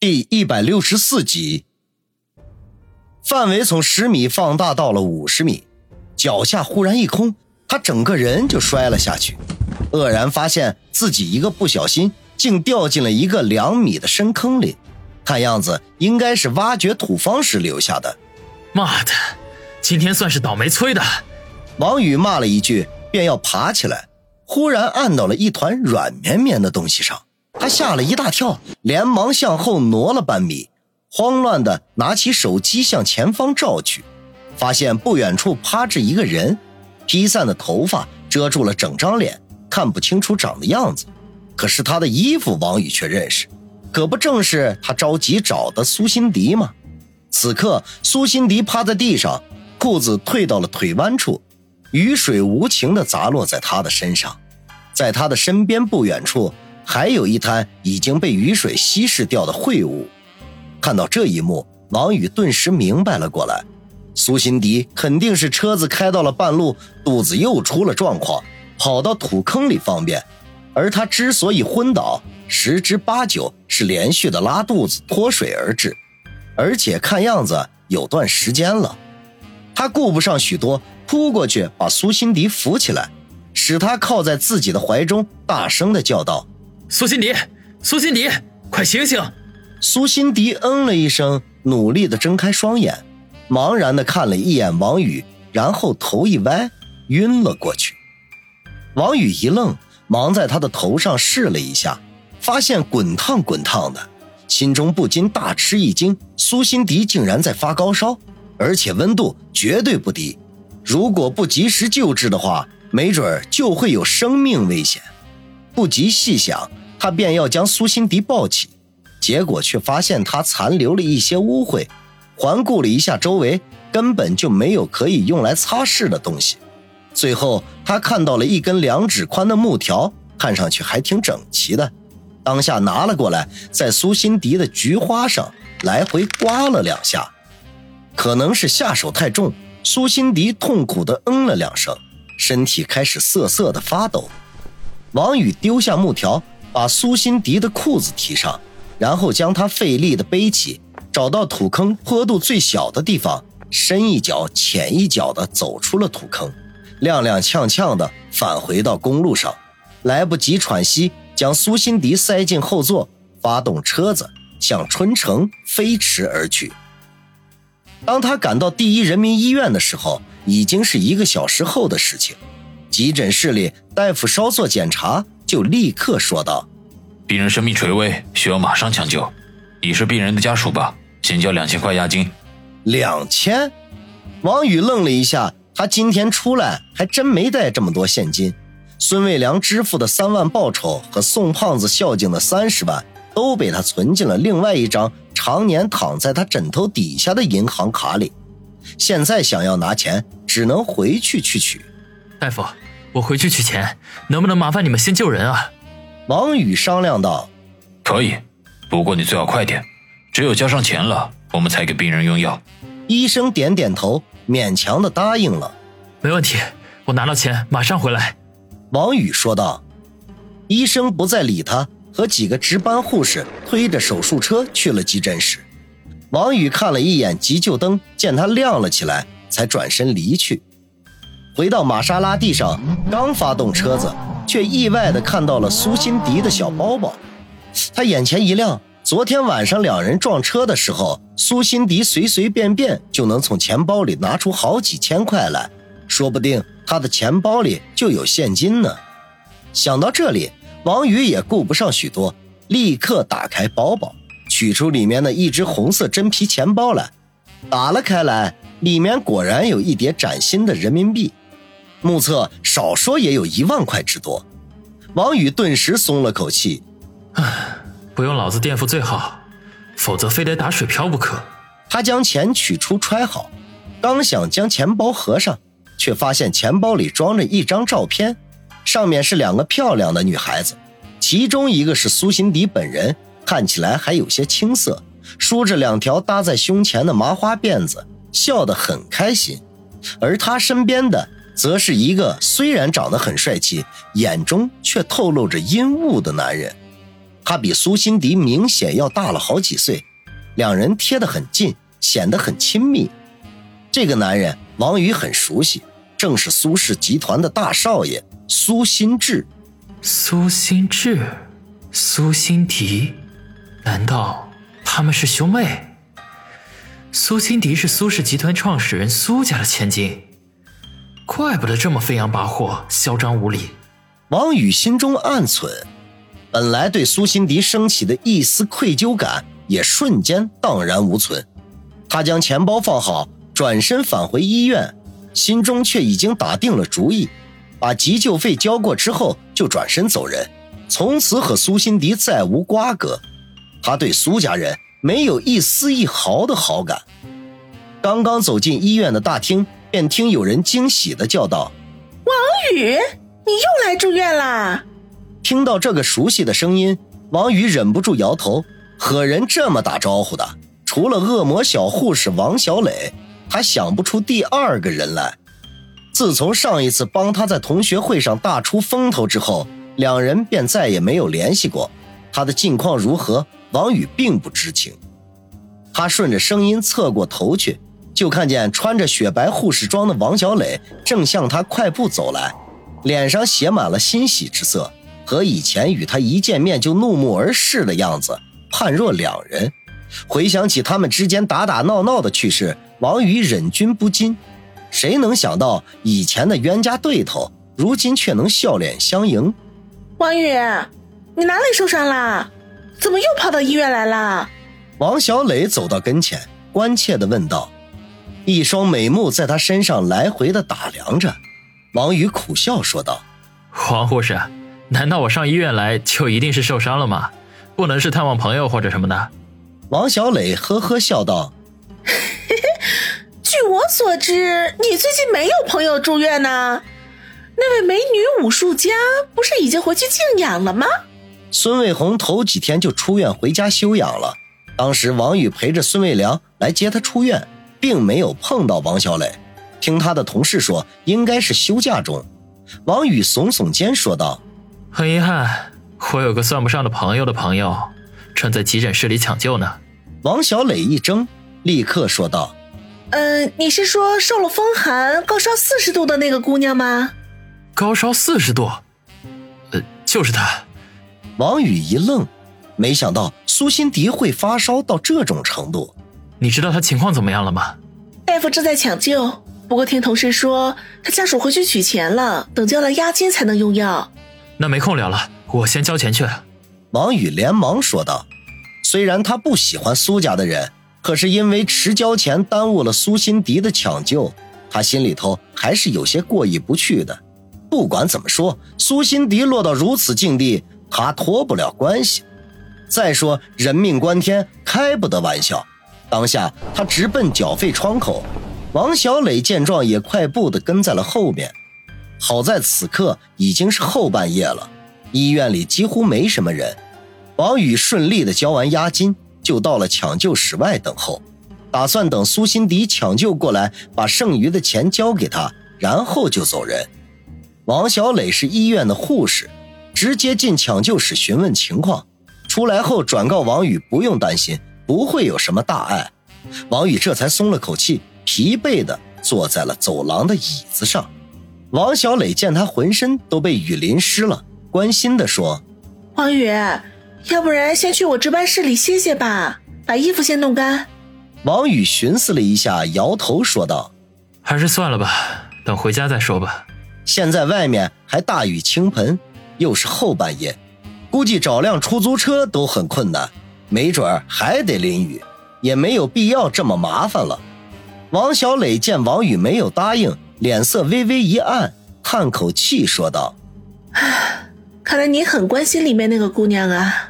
第一百六十四集，范围从十米放大到了五十米，脚下忽然一空，他整个人就摔了下去，愕然发现自己一个不小心，竟掉进了一个两米的深坑里，看样子应该是挖掘土方时留下的。妈的，今天算是倒霉催的！王宇骂了一句，便要爬起来，忽然按到了一团软绵绵的东西上。他吓了一大跳，连忙向后挪了半米，慌乱的拿起手机向前方照去，发现不远处趴着一个人，披散的头发遮住了整张脸，看不清楚长的样子。可是他的衣服，王宇却认识，可不正是他着急找的苏辛迪吗？此刻，苏辛迪趴在地上，裤子退到了腿弯处，雨水无情地砸落在他的身上，在他的身边不远处。还有一滩已经被雨水稀释掉的秽物。看到这一幕，王宇顿时明白了过来：苏辛迪肯定是车子开到了半路，肚子又出了状况，跑到土坑里方便。而他之所以昏倒，十之八九是连续的拉肚子、脱水而致，而且看样子有段时间了。他顾不上许多，扑过去把苏辛迪扶起来，使他靠在自己的怀中，大声的叫道。苏辛迪，苏辛迪，快醒醒！苏辛迪嗯了一声，努力的睁开双眼，茫然的看了一眼王宇，然后头一歪，晕了过去。王宇一愣，忙在他的头上试了一下，发现滚烫滚烫的，心中不禁大吃一惊：苏辛迪竟然在发高烧，而且温度绝对不低，如果不及时救治的话，没准就会有生命危险。不及细想。他便要将苏辛迪抱起，结果却发现他残留了一些污秽。环顾了一下周围，根本就没有可以用来擦拭的东西。最后，他看到了一根两指宽的木条，看上去还挺整齐的。当下拿了过来，在苏辛迪的菊花上来回刮了两下。可能是下手太重，苏辛迪痛苦地嗯了两声，身体开始瑟瑟的发抖。王宇丢下木条。把苏辛迪的裤子提上，然后将他费力的背起，找到土坑坡度最小的地方，深一脚浅一脚的走出了土坑，踉踉跄跄的返回到公路上，来不及喘息，将苏辛迪塞进后座，发动车子向春城飞驰而去。当他赶到第一人民医院的时候，已经是一个小时后的事情。急诊室里，大夫稍作检查。就立刻说道：“病人生命垂危，需要马上抢救。你是病人的家属吧？先交两千块押金。”两千？王宇愣了一下，他今天出来还真没带这么多现金。孙卫良支付的三万报酬和宋胖子孝敬的三十万，都被他存进了另外一张常年躺在他枕头底下的银行卡里。现在想要拿钱，只能回去去取。大夫。我回去取钱，能不能麻烦你们先救人啊？王宇商量道：“可以，不过你最好快点，只有交上钱了，我们才给病人用药。”医生点点头，勉强的答应了。没问题，我拿到钱马上回来。”王宇说道。医生不再理他，和几个值班护士推着手术车去了急诊室。王宇看了一眼急救灯，见它亮了起来，才转身离去。回到玛莎拉蒂上，刚发动车子，却意外地看到了苏辛迪的小包包。他眼前一亮，昨天晚上两人撞车的时候，苏辛迪随随便便就能从钱包里拿出好几千块来，说不定他的钱包里就有现金呢。想到这里，王宇也顾不上许多，立刻打开包包，取出里面的一只红色真皮钱包来，打了开来，里面果然有一叠崭新的人民币。目测少说也有一万块之多，王宇顿时松了口气。唉，不用老子垫付最好，否则非得打水漂不可。他将钱取出揣好，刚想将钱包合上，却发现钱包里装着一张照片，上面是两个漂亮的女孩子，其中一个是苏辛迪本人，看起来还有些青涩，梳着两条搭在胸前的麻花辫子，笑得很开心，而他身边的。则是一个虽然长得很帅气，眼中却透露着阴雾的男人。他比苏辛迪明显要大了好几岁，两人贴得很近，显得很亲密。这个男人王宇很熟悉，正是苏氏集团的大少爷苏辛志。苏辛志，苏辛迪，难道他们是兄妹？苏辛迪是苏氏集团创始人苏家的千金，怪不得这么飞扬跋扈、嚣张无礼。王宇心中暗忖，本来对苏辛迪升起的一丝愧疚感也瞬间荡然无存。他将钱包放好，转身返回医院，心中却已经打定了主意，把急救费交过之后就转身走人，从此和苏辛迪再无瓜葛。他对苏家人。没有一丝一毫的好感。刚刚走进医院的大厅，便听有人惊喜的叫道：“王宇，你又来住院啦！”听到这个熟悉的声音，王宇忍不住摇头。和人这么打招呼的，除了恶魔小护士王小磊，还想不出第二个人来。自从上一次帮他在同学会上大出风头之后，两人便再也没有联系过。他的近况如何？王宇并不知情，他顺着声音侧过头去，就看见穿着雪白护士装的王小磊正向他快步走来，脸上写满了欣喜之色，和以前与他一见面就怒目而视的样子判若两人。回想起他们之间打打闹闹的趣事，王宇忍俊不禁。谁能想到以前的冤家对头，如今却能笑脸相迎？王宇，你哪里受伤啦？怎么又跑到医院来啦？王小磊走到跟前，关切地问道，一双美目在他身上来回的打量着。王宇苦笑说道：“王护士，难道我上医院来就一定是受伤了吗？不能是探望朋友或者什么的？”王小磊呵呵笑道：“ 据我所知，你最近没有朋友住院呢。那位美女武术家不是已经回去静养了吗？”孙卫红头几天就出院回家休养了。当时王宇陪着孙卫良来接他出院，并没有碰到王小磊。听他的同事说，应该是休假中。王宇耸耸肩说道：“很遗憾，我有个算不上的朋友的朋友，正在急诊室里抢救呢。”王小磊一怔，立刻说道：“嗯，你是说受了风寒、高烧四十度的那个姑娘吗？”高烧四十度，呃，就是她。王宇一愣，没想到苏辛迪会发烧到这种程度。你知道他情况怎么样了吗？大夫正在抢救，不过听同事说他家属回去取钱了，等交了押金才能用药。那没空聊了，我先交钱去。王宇连忙说道。虽然他不喜欢苏家的人，可是因为迟交钱耽误了苏辛迪的抢救，他心里头还是有些过意不去的。不管怎么说，苏辛迪落到如此境地。他脱不了关系。再说人命关天，开不得玩笑。当下他直奔缴费窗口，王小磊见状也快步的跟在了后面。好在此刻已经是后半夜了，医院里几乎没什么人。王宇顺利的交完押金，就到了抢救室外等候，打算等苏辛迪抢救过来，把剩余的钱交给他，然后就走人。王小磊是医院的护士。直接进抢救室询问情况，出来后转告王宇不用担心，不会有什么大碍。王宇这才松了口气，疲惫的坐在了走廊的椅子上。王小磊见他浑身都被雨淋湿了，关心的说：“王宇，要不然先去我值班室里歇歇吧，把衣服先弄干。”王宇寻思了一下，摇头说道：“还是算了吧，等回家再说吧。现在外面还大雨倾盆。”又是后半夜，估计找辆出租车都很困难，没准儿还得淋雨，也没有必要这么麻烦了。王小磊见王宇没有答应，脸色微微一暗，叹口气说道：“，看来你很关心里面那个姑娘啊。”